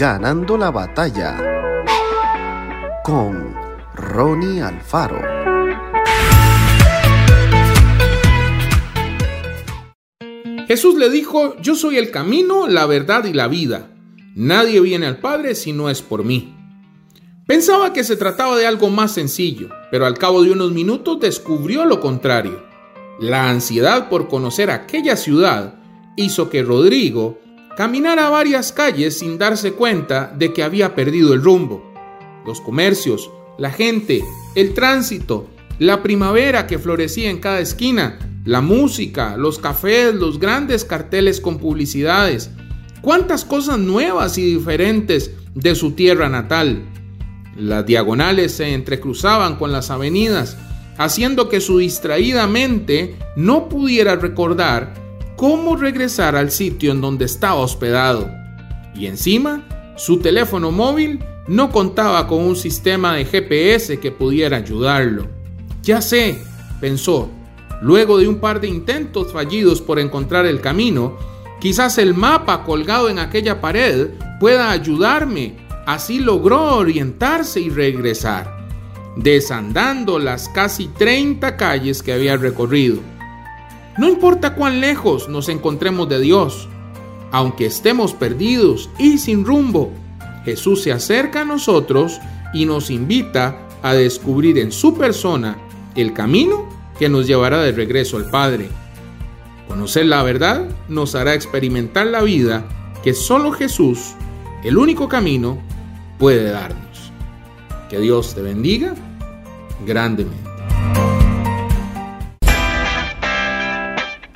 Ganando la batalla con Ronnie Alfaro. Jesús le dijo, yo soy el camino, la verdad y la vida. Nadie viene al Padre si no es por mí. Pensaba que se trataba de algo más sencillo, pero al cabo de unos minutos descubrió lo contrario. La ansiedad por conocer aquella ciudad hizo que Rodrigo caminara varias calles sin darse cuenta de que había perdido el rumbo. Los comercios, la gente, el tránsito, la primavera que florecía en cada esquina, la música, los cafés, los grandes carteles con publicidades, cuántas cosas nuevas y diferentes de su tierra natal. Las diagonales se entrecruzaban con las avenidas, haciendo que su distraída mente no pudiera recordar cómo regresar al sitio en donde estaba hospedado. Y encima, su teléfono móvil no contaba con un sistema de GPS que pudiera ayudarlo. Ya sé, pensó, luego de un par de intentos fallidos por encontrar el camino, quizás el mapa colgado en aquella pared pueda ayudarme. Así logró orientarse y regresar desandando las casi 30 calles que había recorrido. No importa cuán lejos nos encontremos de Dios, aunque estemos perdidos y sin rumbo, Jesús se acerca a nosotros y nos invita a descubrir en su persona el camino que nos llevará de regreso al Padre. Conocer la verdad nos hará experimentar la vida que solo Jesús, el único camino, puede darnos. Que Dios te bendiga grandemente.